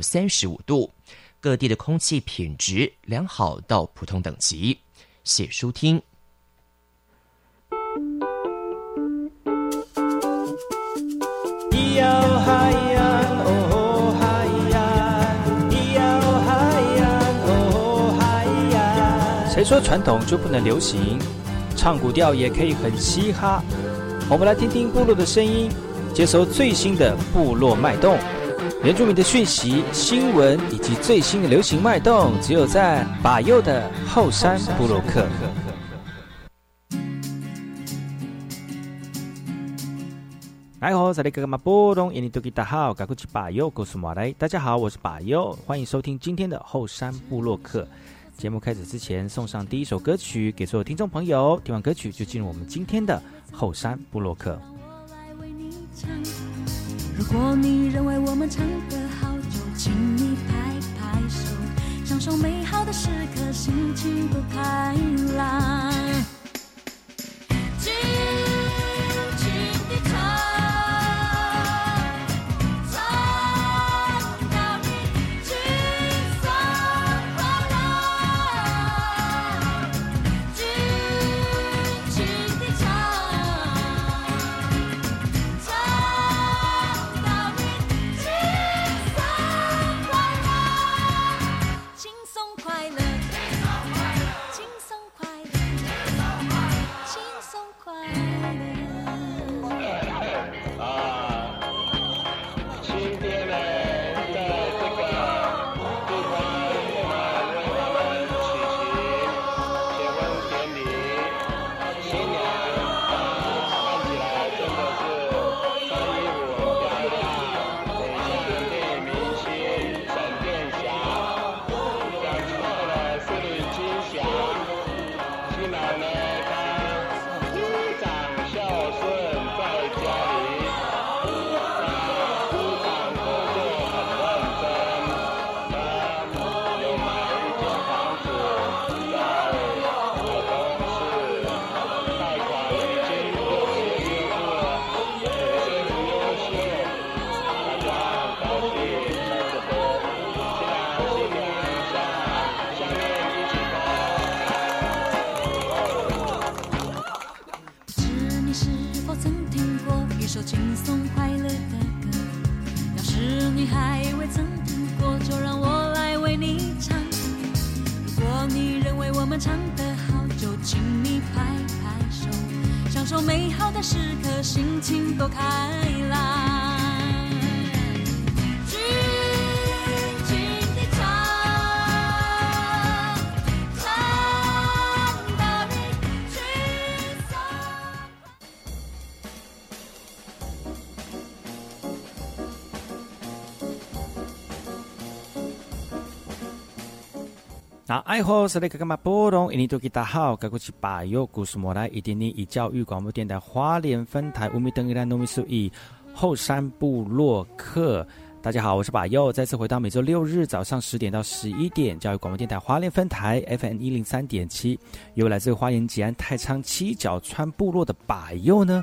三十五度，各地的空气品质良好到普通等级。谢书听。谁说传统就不能流行？唱古调也可以很嘻哈。我们来听听部落的声音，接收最新的部落脉动。原住民的讯息、新闻以及最新的流行脉动，只有在把右的后山部落克。来好，这里哥哥马波东，印尼多吉大好，赶快去把右告诉马来。大家好，我是把右，欢迎收听今天的后山部落克。节目开始之前，送上第一首歌曲给所有听众朋友。听完歌曲，就进入我们今天的后山部落克。如果你认为我们唱得好，就请你拍拍手，享受美好的时刻，心情多开朗。识别心情多开那爱好是那个干嘛波动？印尼多吉大好，该过去把右故事莫来，一点点以教育广播电台花莲分台乌米登伊拉诺米苏以后山部落客。大家好，我是把右，再次回到每周六日早上十点到十一点，教育广播电台花莲分台 FM 一零三点七，由来自花莲吉安太仓七角川部落的把右呢。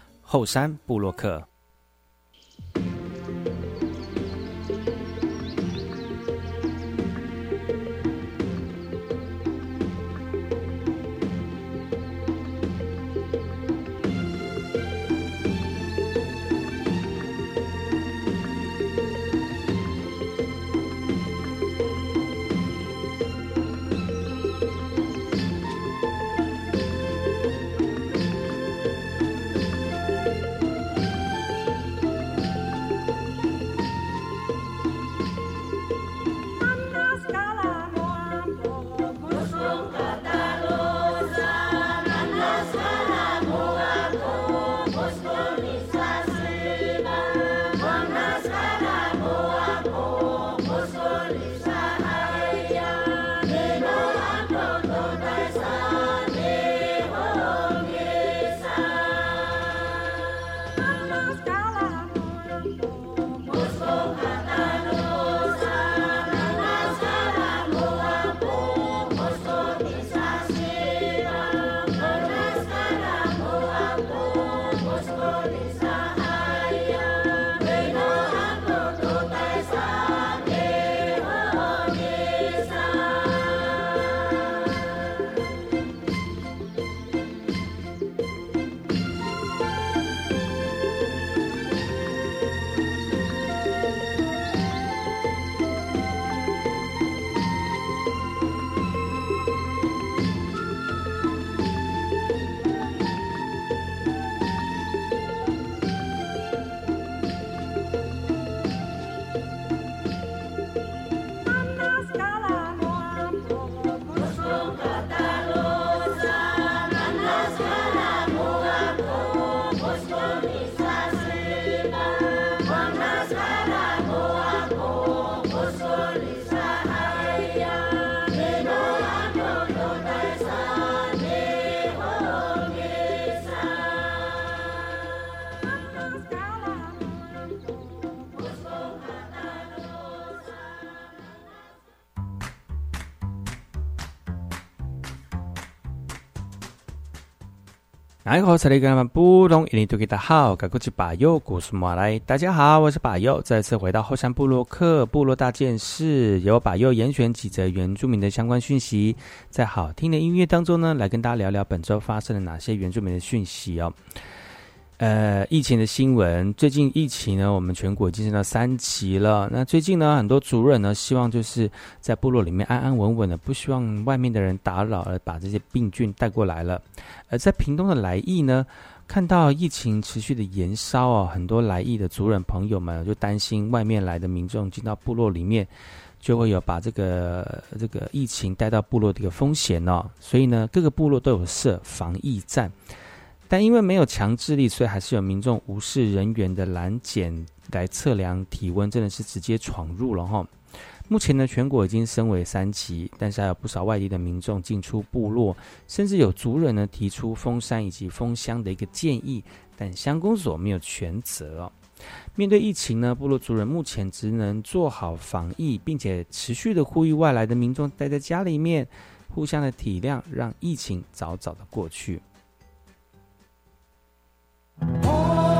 后山布洛克。哎，好，这里跟他们不同，一年都给大家好，我是巴友，古树马来。大家好，我是把右，再次回到后山部落克部落大件事，由把右严选几则原住民的相关讯息，在好听的音乐当中呢，来跟大家聊聊本周发生了哪些原住民的讯息哦。呃，疫情的新闻，最近疫情呢，我们全国已经升到三级了。那最近呢，很多族人呢，希望就是在部落里面安安稳稳的，不希望外面的人打扰，而把这些病菌带过来了。而在屏东的来意呢，看到疫情持续的延烧哦，很多来意的族人朋友们就担心外面来的民众进到部落里面，就会有把这个这个疫情带到部落的一个风险哦。所以呢，各个部落都有设防疫站。但因为没有强制力，所以还是有民众无视人员的拦检来测量体温，真的是直接闯入了哈。目前呢，全国已经升为三级，但是还有不少外地的民众进出部落，甚至有族人呢提出封山以及封乡的一个建议，但乡公所没有全责。面对疫情呢，部落族人目前只能做好防疫，并且持续的呼吁外来的民众待在家里面，互相的体谅，让疫情早早的过去。Oh.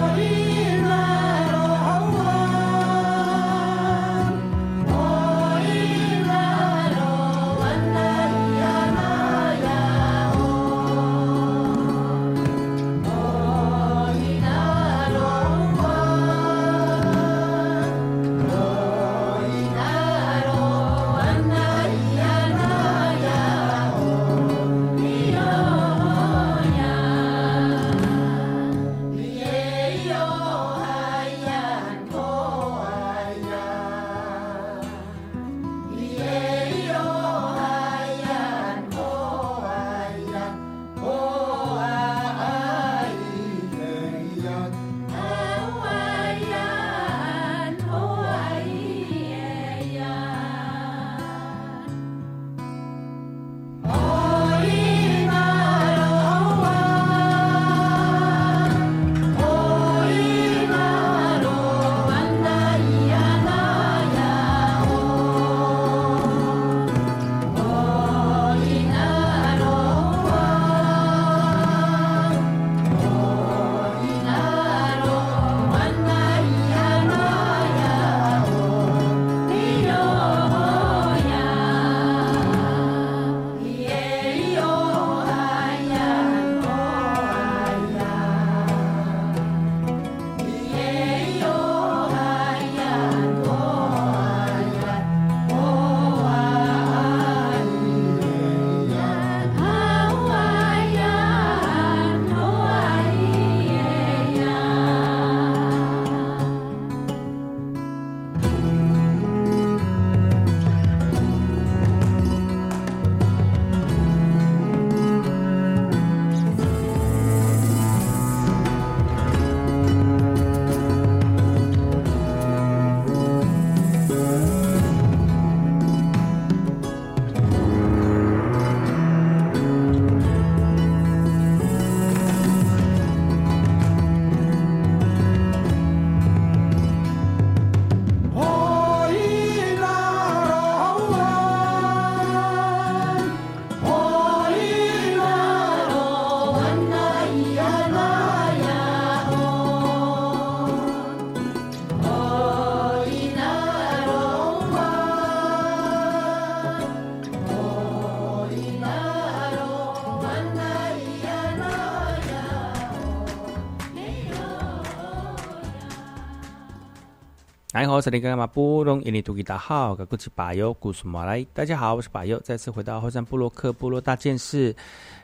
你好，这里干嘛不隆印尼土吉大号，我是巴友，故事马来。大家好，我是巴友，再次回到后山部落克部落大件事，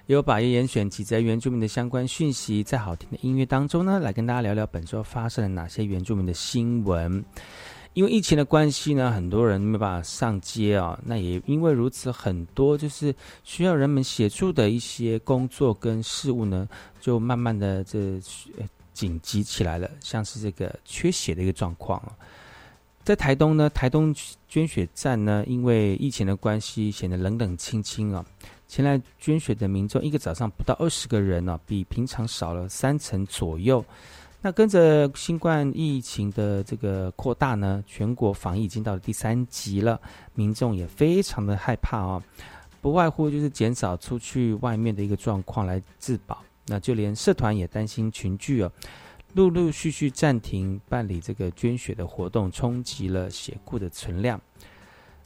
由巴友严选几则原住民的相关讯息，在好听的音乐当中呢，来跟大家聊聊本周发生了哪些原住民的新闻。因为疫情的关系呢，很多人没办法上街啊，那也因为如此，很多就是需要人们协助的一些工作跟事务呢，就慢慢的这紧急起来了，像是这个缺血的一个状况啊。在台东呢，台东捐血站呢，因为疫情的关系，显得冷冷清清啊。前来捐血的民众，一个早上不到二十个人呢，比平常少了三成左右。那跟着新冠疫情的这个扩大呢，全国防疫已经到了第三级了，民众也非常的害怕啊，不外乎就是减少出去外面的一个状况来自保。那就连社团也担心群聚哦。陆陆续续暂停办理这个捐血的活动，冲击了血库的存量。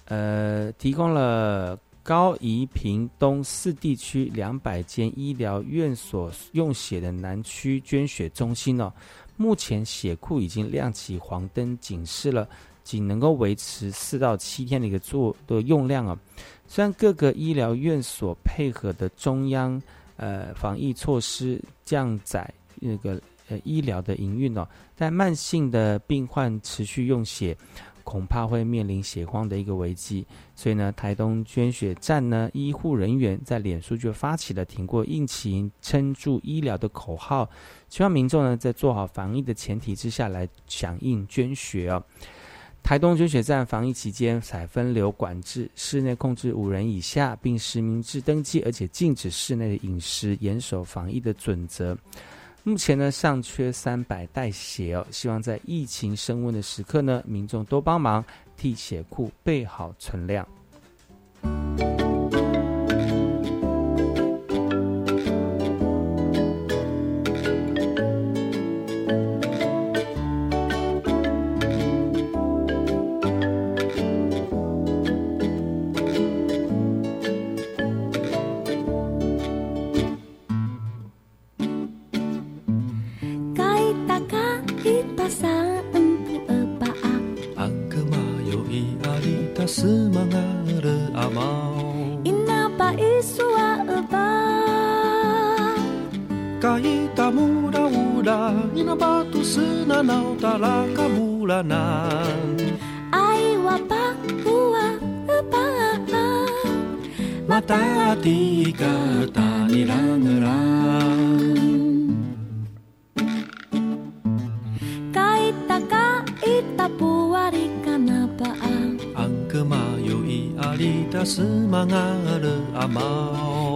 呃，提供了高宜屏东四地区两百间医疗院所用血的南区捐血中心哦，目前血库已经亮起黄灯警示了，仅能够维持四到七天的一个做的用量啊。虽然各个医疗院所配合的中央呃防疫措施降载那个。医疗的营运哦，但慢性的病患持续用血，恐怕会面临血荒的一个危机。所以呢，台东捐血站呢，医护人员在脸书就发起了“挺过疫情，撑住医疗”的口号，希望民众呢在做好防疫的前提之下来响应捐血哦。台东捐血站防疫期间采分流管制，室内控制五人以下，并实名制登记，而且禁止室内的饮食，严守防疫的准则。目前呢，尚缺三百袋血哦，希望在疫情升温的时刻呢，民众多帮忙替血库备好存量。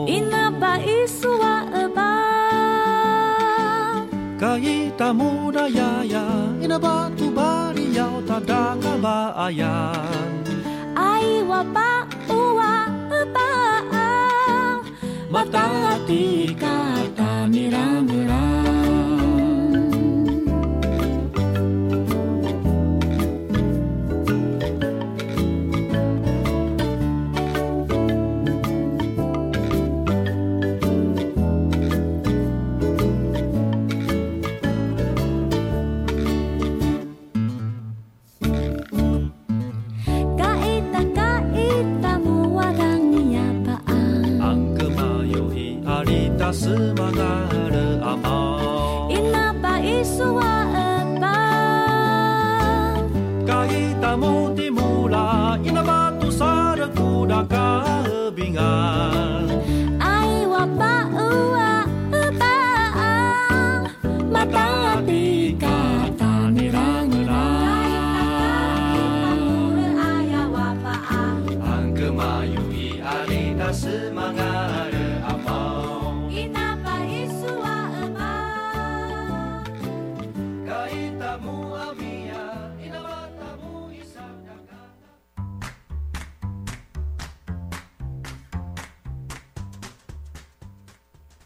一那把一树花儿吧，噶一打木乃伊呀，一那把土巴里摇打打个巴呀，爱我吧，我爱吧，马达加斯加尼拉。妻が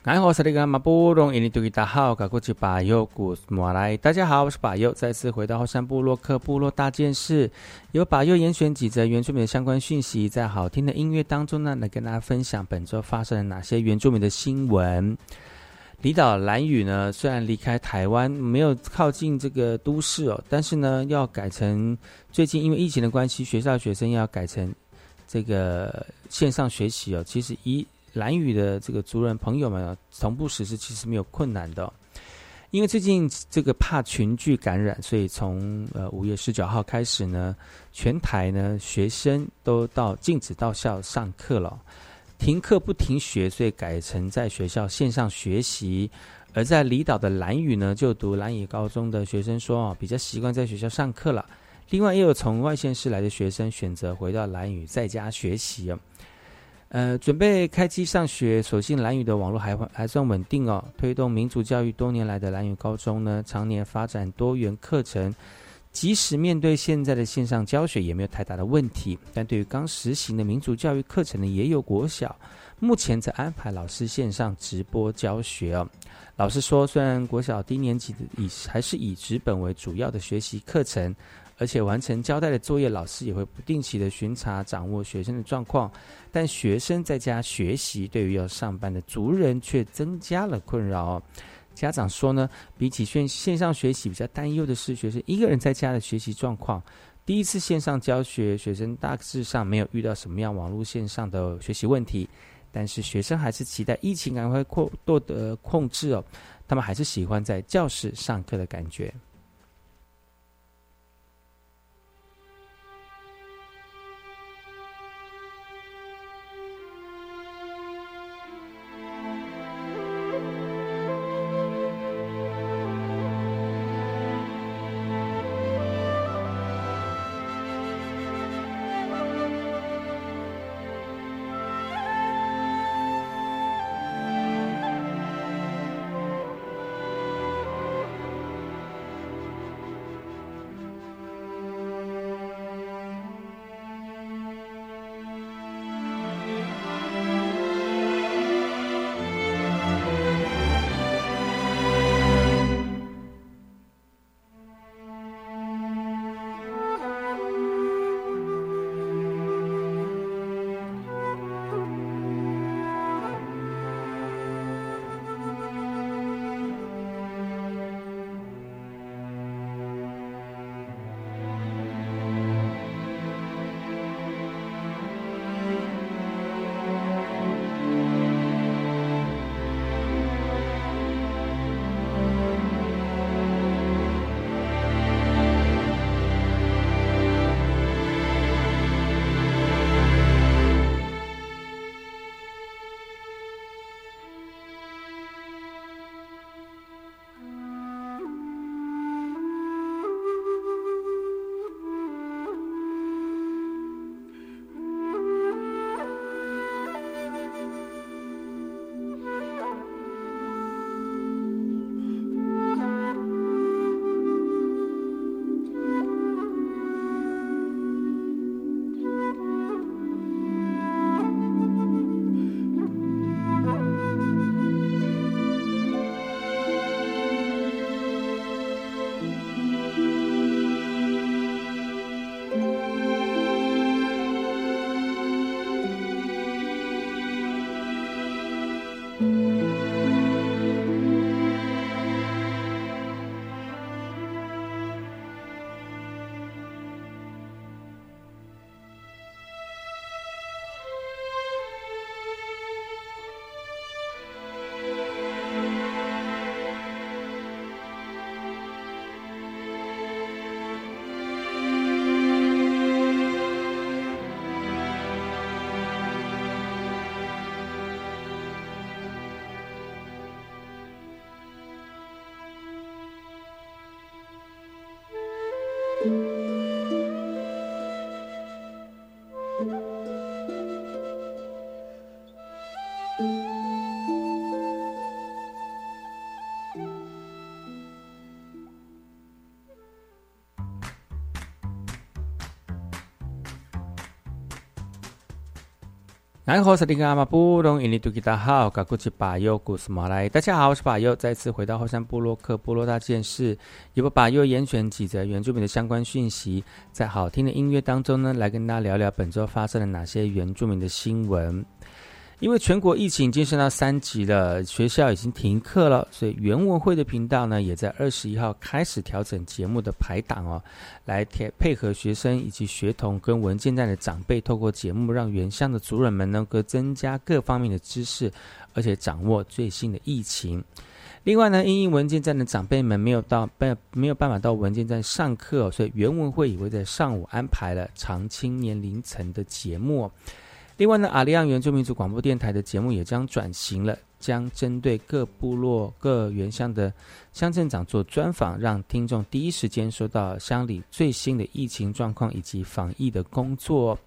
哎，我是那个马布隆，印尼土语大，家好，我是巴尤，再次回到后山部落克部落大件事，由巴尤严选几则原住民的相关讯息，在好听的音乐当中呢，来跟大家分享本周发生了哪些原住民的新闻。离岛蓝屿呢，虽然离开台湾，没有靠近这个都市哦，但是呢，要改成最近因为疫情的关系，学校学生要改成这个线上学习哦。其实一兰屿的这个族人朋友们啊，同步实施其实没有困难的，因为最近这个怕群聚感染，所以从呃五月十九号开始呢，全台呢学生都到禁止到校上课了。停课不停学，所以改成在学校线上学习。而在离岛的蓝屿呢，就读蓝屿高中的学生说，哦，比较习惯在学校上课了。另外，也有从外县市来的学生选择回到蓝屿在家学习。呃，准备开机上学，所幸蓝屿的网络还还算稳定哦。推动民主教育多年来的蓝屿高中呢，常年发展多元课程。即使面对现在的线上教学，也没有太大的问题。但对于刚实行的民主教育课程呢，也有国小目前在安排老师线上直播教学哦。老师说，虽然国小低年级的以还是以纸本为主要的学习课程，而且完成交代的作业，老师也会不定期的巡查掌握学生的状况，但学生在家学习，对于要上班的族人却增加了困扰。家长说呢，比起线线上学习，比较担忧的是学生一个人在家的学习状况。第一次线上教学，学生大致上没有遇到什么样网络线上的学习问题，但是学生还是期待疫情赶快扩多得控制哦，他们还是喜欢在教室上课的感觉。南河萨利格阿玛布隆印尼杜吉达号，噶古吉巴尤古斯马来，大家好，我是巴尤，再次回到后山部落克部落大件事，由巴尤严选几则原住民的相关讯息，在好听的音乐当中呢，来跟大家聊聊本周发生了哪些原住民的新闻。因为全国疫情已经升到三级了，学校已经停课了，所以原文会的频道呢，也在二十一号开始调整节目的排档哦，来配配合学生以及学童跟文件站的长辈，透过节目让原乡的族人们能够增加各方面的知识，而且掌握最新的疫情。另外呢，因为文件站的长辈们没有到办没有办法到文件站上课，所以原文会也会在上午安排了长青年龄层的节目。另外呢，阿利亚原住民族广播电台的节目也将转型了，将针对各部落、各原乡的乡镇长做专访，让听众第一时间收到乡里最新的疫情状况以及防疫的工作。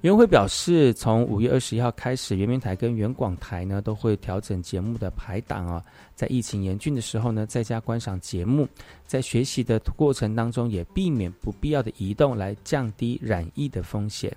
袁会表示，从五月二十一号开始，圆明台跟原广台呢都会调整节目的排档啊，在疫情严峻的时候呢，在家观赏节目，在学习的过程当中也避免不必要的移动，来降低染疫的风险。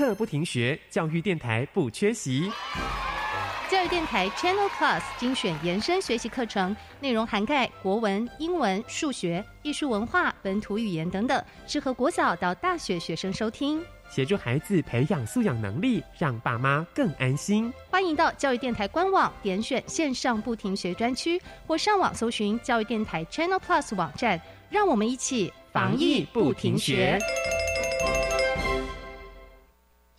课不停学，教育电台不缺席。教育电台 Channel Plus 精选延伸学习课程，内容涵盖国文、英文、数学、艺术、文化、本土语言等等，适合国小到大学学生收听。协助孩子培养素养能力，让爸妈更安心。欢迎到教育电台官网点选线上不停学专区，或上网搜寻教育电台 Channel Plus 网站，让我们一起防疫不停学。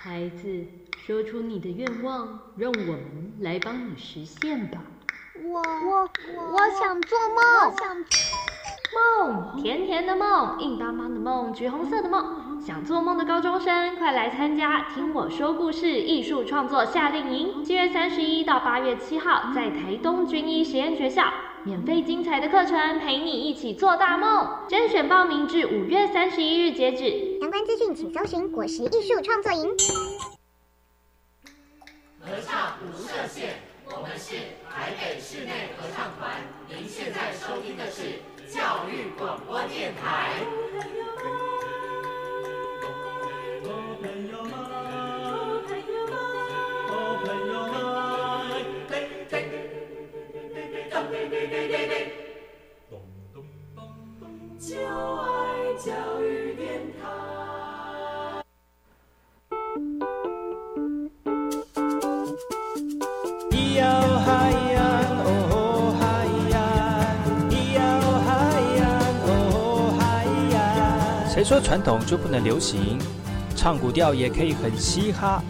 孩子，说出你的愿望，让我们来帮你实现吧。我我我想做梦，想梦甜甜的梦，硬邦邦的梦，橘红色的梦。想做梦的高中生，快来参加《听我说故事》艺术创作夏令营，七月三十一到八月七号，在台东军医实验学校，免费精彩的课程，陪你一起做大梦。甄选报名至五月三十一日截止，相关资讯请搜寻果实艺术创作营。合唱无设限，我们是台北室内合唱团。您现在收听的是教育广播电台。谁说传统就不能流行？唱古调也可以很嘻哈。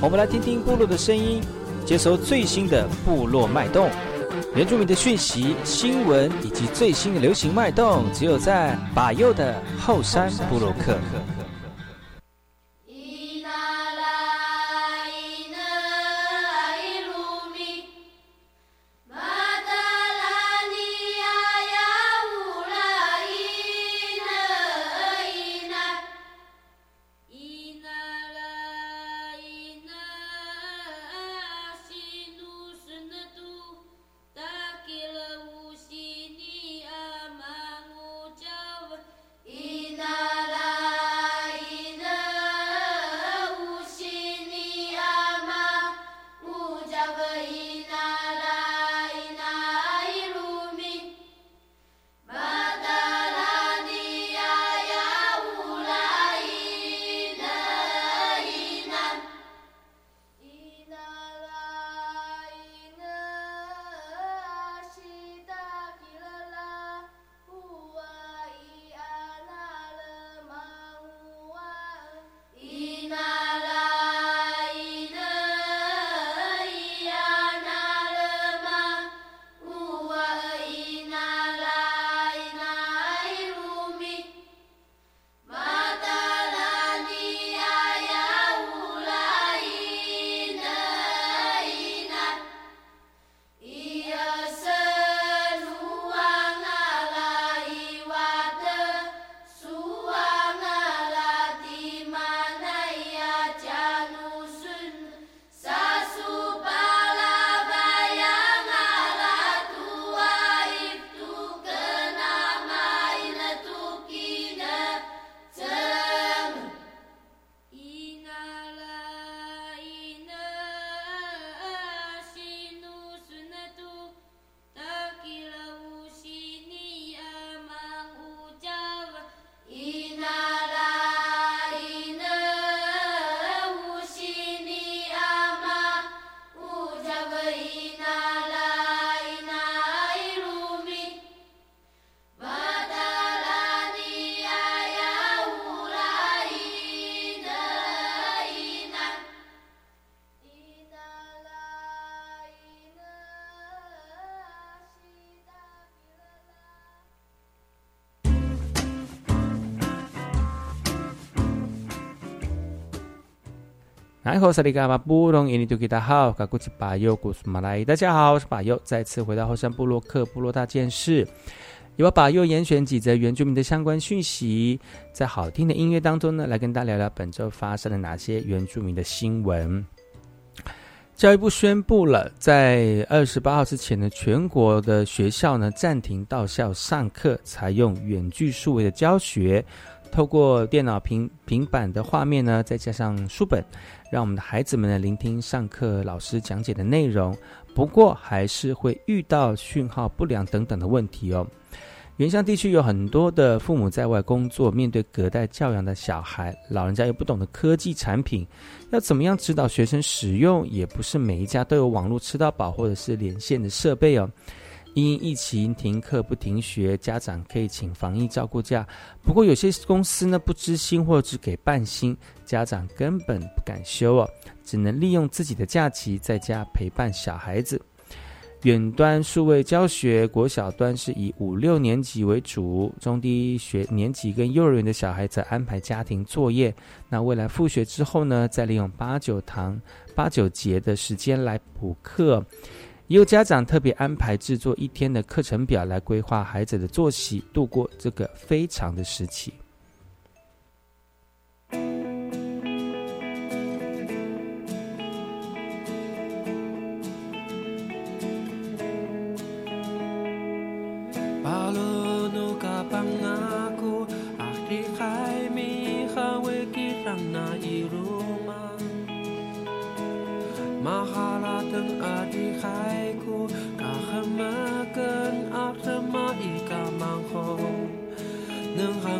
我们来听听部落的声音，接收最新的部落脉动、原住民的讯息、新闻以及最新的流行脉动，只有在把右的后山部落克。然后萨利嘎巴布隆伊尼图吉达好，嘎古吉巴尤古苏马来，大家好，我是巴尤，再次回到后山部落克部落大件事。也要把又严选几则原住民的相关讯息，在好听的音乐当中呢，来跟大家聊聊本周发生了哪些原住民的新闻。教育部宣布了，在二十八号之前呢，全国的学校呢暂停到校上课，采用远距数位的教学，透过电脑平平板的画面呢，再加上书本，让我们的孩子们呢聆听上课老师讲解的内容。不过，还是会遇到讯号不良等等的问题哦。原乡地区有很多的父母在外工作，面对隔代教养的小孩，老人家又不懂得科技产品，要怎么样指导学生使用？也不是每一家都有网络吃到饱或者是连线的设备哦。因疫情停课不停学，家长可以请防疫照顾假，不过有些公司呢不知心或只给半薪，家长根本不敢休哦，只能利用自己的假期在家陪伴小孩子。远端数位教学，国小端是以五六年级为主，中低学年级跟幼儿园的小孩子安排家庭作业。那未来复学之后呢，再利用八九堂、八九节的时间来补课。也有家长特别安排制作一天的课程表来规划孩子的作息，度过这个非常的时期。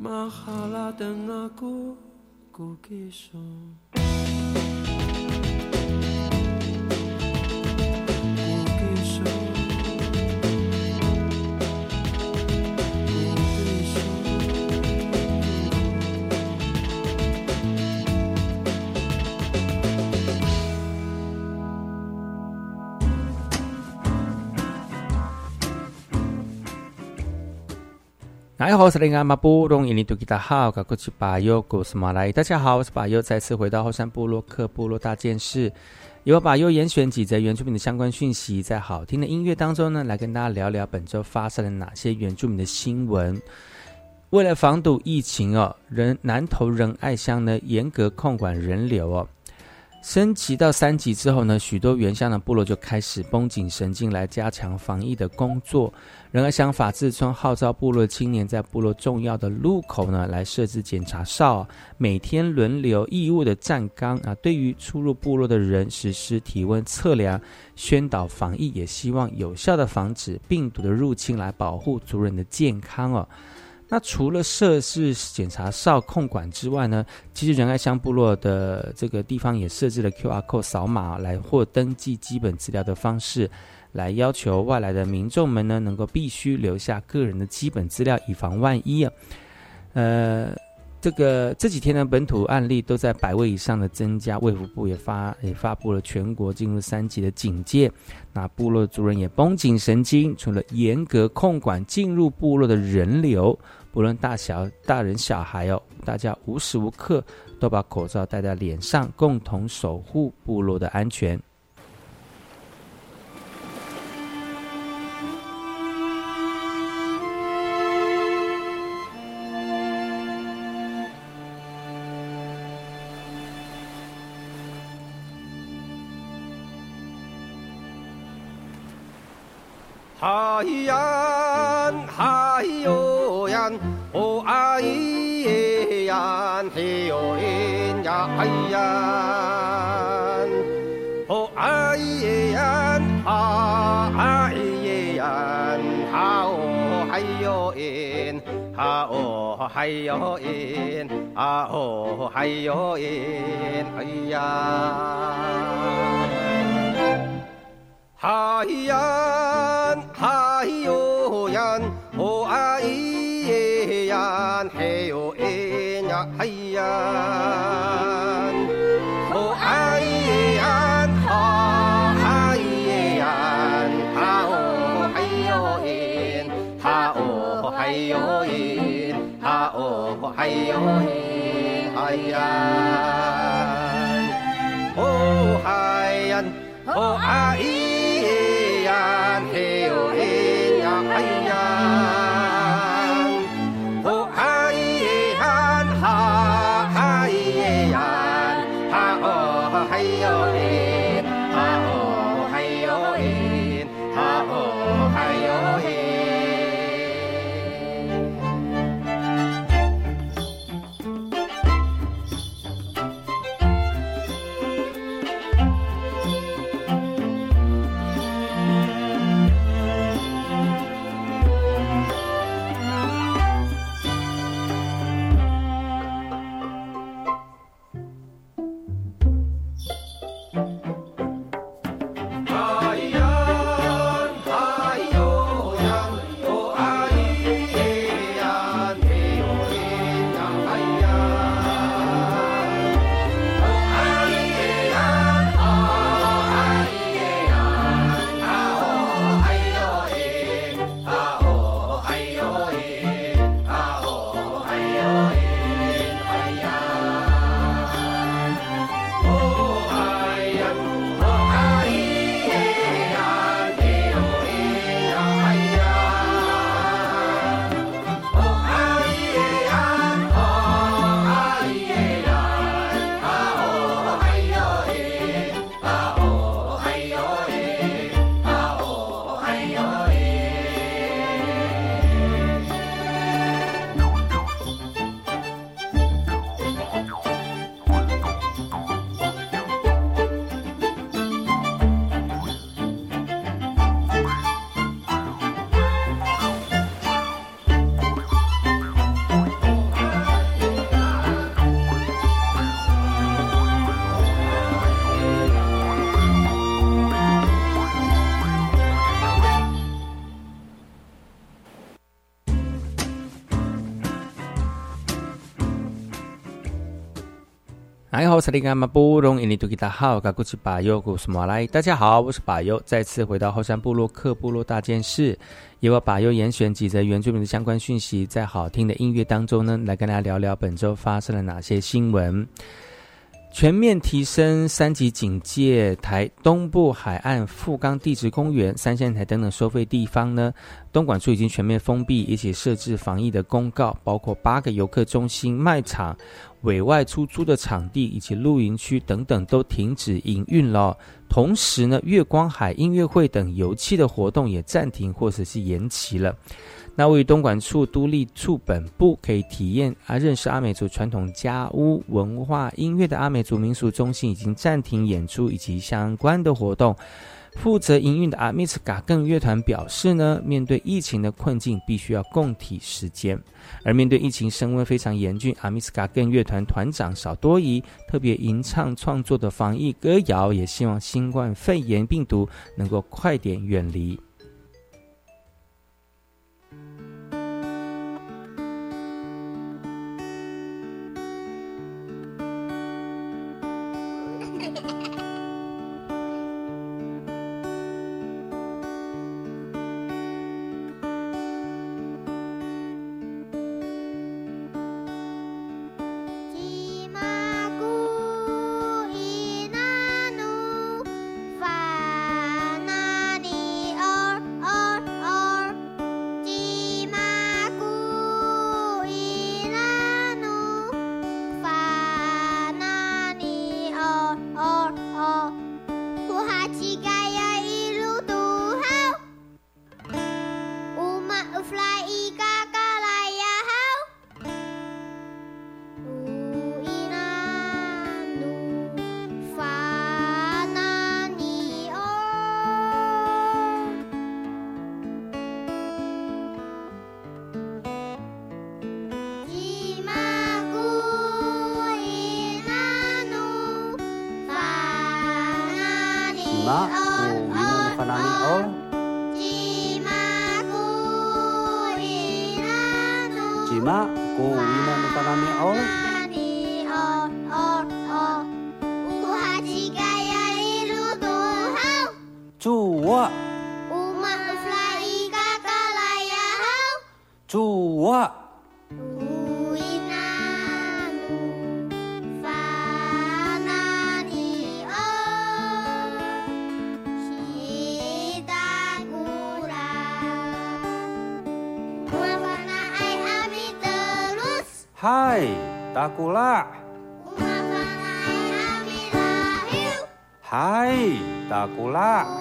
mahala dan aku ku kisah 大家好，我是林阿马布隆伊尼图吉达好，我是巴尤古斯马来。大家好，我是巴尤，再次回到后山部落克部落大件事。由巴尤严选几则原住民的相关讯息，在好听的音乐当中呢，来跟大家聊聊本周发生了哪些原住民的新闻。为了防堵疫情哦，人南投仁爱乡呢严格控管人流哦。升级到三级之后呢，许多原乡的部落就开始绷紧神经来加强防疫的工作。仁爱乡法治村号召部落青年在部落重要的路口呢来设置检查哨，每天轮流义务的站岗啊，对于出入部落的人实施体温测量，宣导防疫，也希望有效的防止病毒的入侵，来保护族人的健康哦。那除了设置检查哨控管之外呢，其实仁爱乡部落的这个地方也设置了 QR code 扫码来或登记基本资料的方式，来要求外来的民众们呢能够必须留下个人的基本资料，以防万一啊。呃，这个这几天呢，本土案例都在百位以上的增加，卫福部也发也发布了全国进入三级的警戒，那部落族人也绷紧神经，除了严格控管进入部落的人流。不论大小、大人、小孩哦，大家无时无刻都把口罩戴在脸上，共同守护部落的安全。海呀，海哟呀，哦哎耶呀，嘿哟耶呀，哎呀，哦哎耶呀，啊哎耶呀，哈哦嗨哟耶，哈哦嗨哟耶，啊哦嗨哟耶，哎呀。海呀，海哟呀，哦哎耶呀，嘿哟哎呀，哎呀，哦哎耶呀，哈哎耶呀，哈哦哎哟耶，哈哦哎哟耶，哈哦哎哟耶，哎呀，哦海呀，哦哎。哎，好，萨利甘马布隆，印尼多吉达好，嘎古奇巴尤古斯马来，大家好，我是巴尤，再次回到后山部落克部落大件事，由我巴尤严选几则原住民的相关讯息，在好听的音乐当中呢，来跟大家聊聊本周发生了哪些新闻。全面提升三级警戒，台东部海岸富冈地质公园、三线台等等收费地方呢，东莞处已经全面封闭，而且设置防疫的公告，包括八个游客中心、卖场、委外出租的场地以及露营区等等都停止营运了。同时呢，月光海音乐会等游憩的活动也暂停或者是延期了。那位于东莞处都立处本部，可以体验啊认识阿美族传统家屋文化音乐的阿美族民俗中心已经暂停演出以及相关的活动。负责营运的阿密斯嘎更乐团表示呢，面对疫情的困境，必须要共体时间。而面对疫情升温非常严峻，阿密斯嘎更乐团团长少多疑，特别吟唱创作的防疫歌谣，也希望新冠肺炎病毒能够快点远离。takulah. Hai, takulah.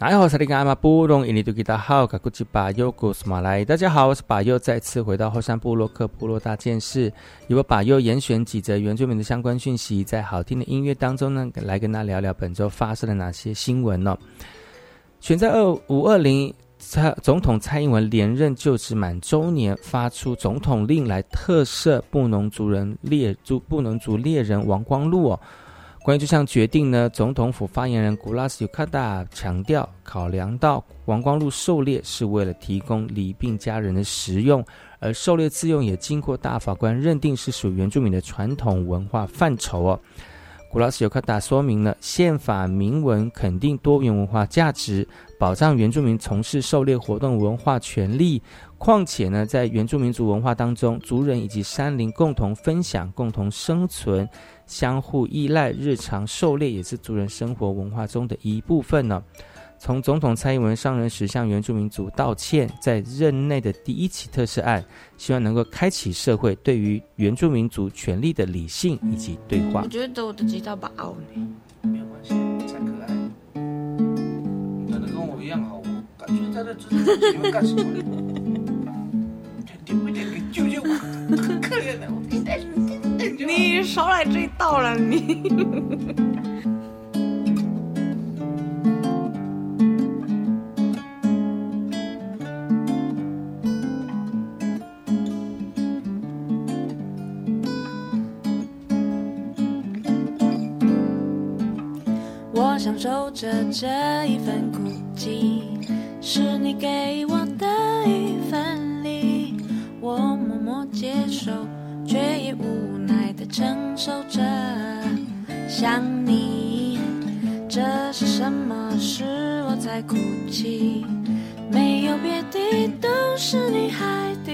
哎，好，萨利阿玛布隆伊尼杜吉达好，卡古吉巴尤古斯马来，大家好，我是巴尤，再次回到后山部落克部落大件事，由我巴尤严选几则原住民的相关讯息，在好听的音乐当中呢，来跟大家聊聊本周发生了哪些新闻呢？选在二五二零蔡总统蔡英文连任就职满周年，发出总统令来特赦布农族人猎族布农族猎人王光禄哦。关于这项决定呢，总统府发言人古拉斯尤卡达强调，考量到王光禄狩猎是为了提供离病家人的食用，而狩猎自用也经过大法官认定是属于原住民的传统文化范畴哦。古拉斯尤卡达说明了宪法明文肯定多元文化价值，保障原住民从事狩猎活动文化权利。况且呢，在原住民族文化当中，族人以及山林共同分享、共同生存、相互依赖，日常狩猎也是族人生活文化中的一部分呢。从总统蔡英文上任时向原住民族道歉，在任内的第一起特赦案，希望能够开启社会对于原住民族权利的理性以及对话。我觉得我的吉他把凹呢，没有关系，才可爱。长得跟我一样好，我感觉在这这里面干什么？救救我？很可怜的，我你少来这一套了，你。享受着这一份孤寂，是你给我的一我默默接受，却也无奈的承受着。想你，这是什么事？我在哭泣，没有别的，都是你害的，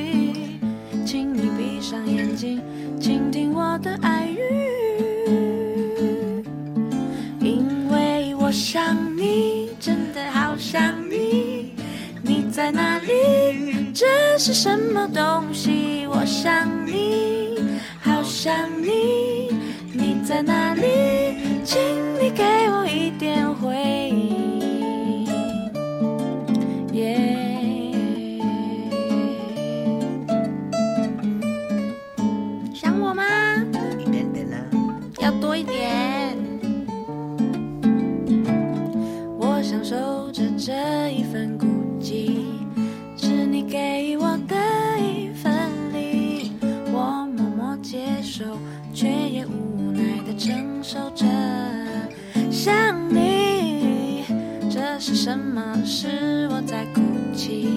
请你闭上眼睛，倾听我的爱语。因为我想你，这是什么东西？我想你，好想你，你在哪里？请你给我一点是？我在哭泣，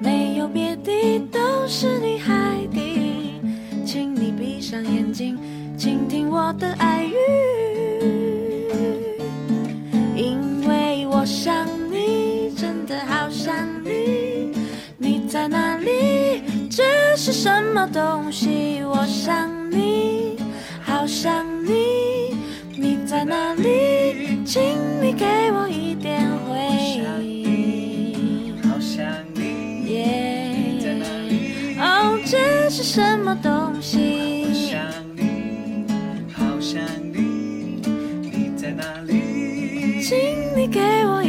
没有别的，都是你害的，请你闭上眼睛，倾听我的爱语。因为我想你，真的好想你，你在哪里？这是什么东西？我想你，好想你，你在哪里？请你给我一是什么东西？好想你，好想你，你在哪里？请你给我。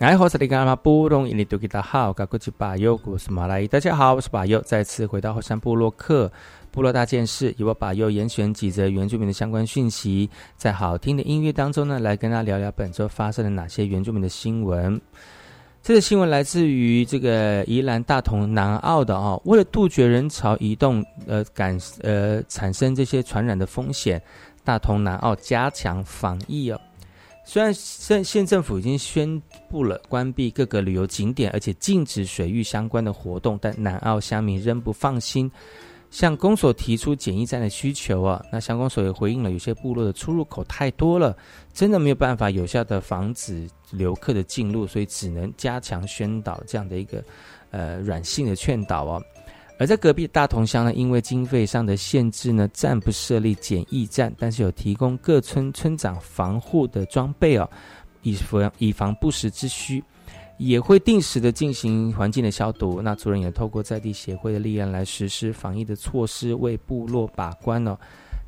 哎，好，这里干嘛不懂？印尼多吉达好，噶古吉巴尤，我是马来。大家好，我是巴尤，再次回到后山部落克部落大件事，由我巴尤严选几则原住民的相关讯息，在好听的音乐当中呢，来跟大家聊聊本周发生了哪些原住民的新闻。这个新闻来自于这个宜兰大同南澳的哦，为了杜绝人潮移动，呃，感呃产生这些传染的风险，大同南澳加强防疫哦。虽然县县政府已经宣布了关闭各个旅游景点，而且禁止水域相关的活动，但南澳乡民仍不放心，向公所提出检疫站的需求啊。那乡公所也回应了，有些部落的出入口太多了，真的没有办法有效的防止游客的进入，所以只能加强宣导这样的一个呃软性的劝导啊。而在隔壁大同乡呢，因为经费上的限制呢，暂不设立检疫站，但是有提供各村村长防护的装备哦，以防以防不时之需。也会定时的进行环境的消毒。那族人也透过在地协会的力量来实施防疫的措施，为部落把关哦。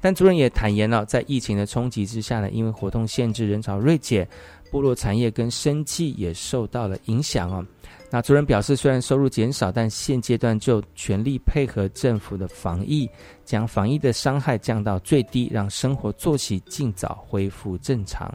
但族人也坦言了，在疫情的冲击之下呢，因为活动限制，人潮锐减，部落产业跟生计也受到了影响哦。那族人表示，虽然收入减少，但现阶段就全力配合政府的防疫，将防疫的伤害降到最低，让生活作息尽早恢复正常。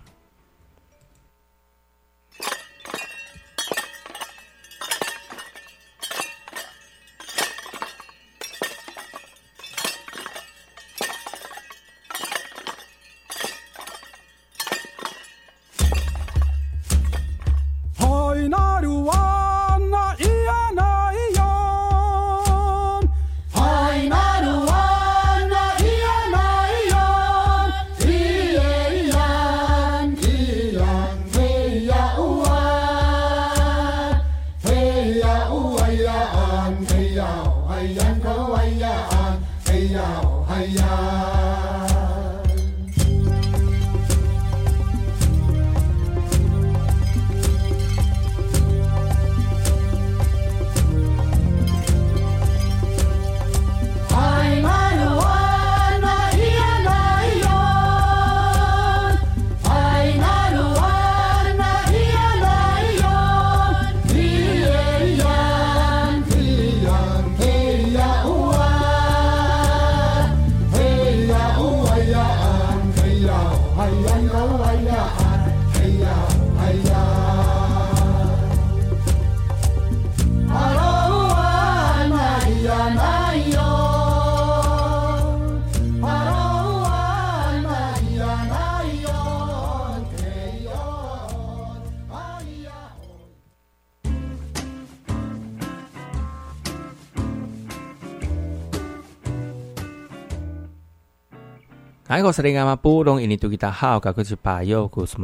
fire.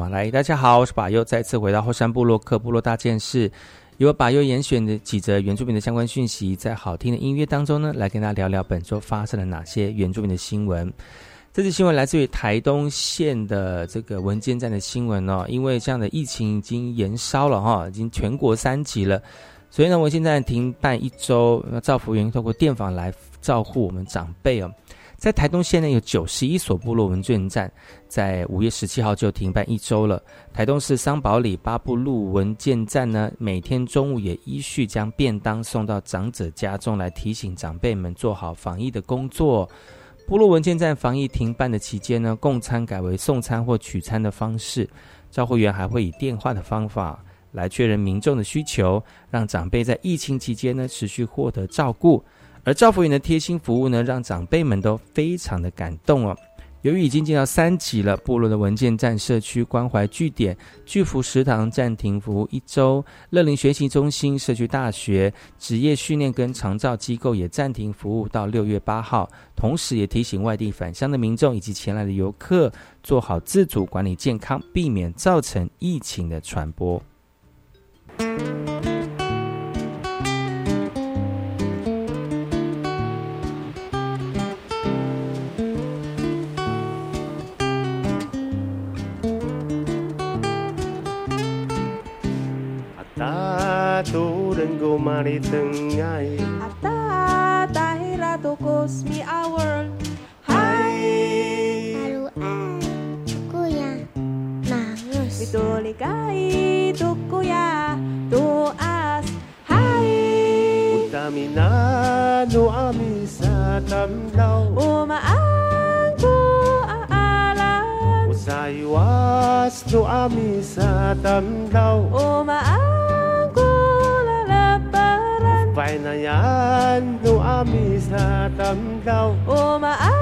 来，大家好，我是巴佑，再次回到后山部落克部落大件事，由巴佑严选的几则原住民的相关讯息，在好听的音乐当中呢，来跟大家聊聊本周发生了哪些原住民的新闻。这次新闻来自于台东县的这个文件站的新闻哦，因为这样的疫情已经延烧了哈，已经全国三级了，所以呢，文件站停办一周，造福员透过电访来照顾我们长辈哦。在台东县呢，有九十一所部落文件站，在五月十七号就停办一周了。台东市桑宝里八部路文件站呢，每天中午也依序将便当送到长者家中，来提醒长辈们做好防疫的工作。部落文件站防疫停办的期间呢，供餐改为送餐或取餐的方式，照护员还会以电话的方法来确认民众的需求，让长辈在疫情期间呢持续获得照顾。而赵福云的贴心服务呢，让长辈们都非常的感动哦。由于已经进到三级了，部落的文件站、社区关怀据点、巨福食堂暂停服务一周，乐龄学习中心、社区大学、职业训练跟长照机构也暂停服务到六月八号。同时，也提醒外地返乡的民众以及前来的游客，做好自主管理健康，避免造成疫情的传播。Ata Hatta tahiratu kosmi awal Hai. Haluan tu Mangus. Ya tu Tuas. Hai. Utamina nuami satamlaw Uma ko aalan. Usaywas nuami satamlaw Umaan camisa tan cao. Ô mà ai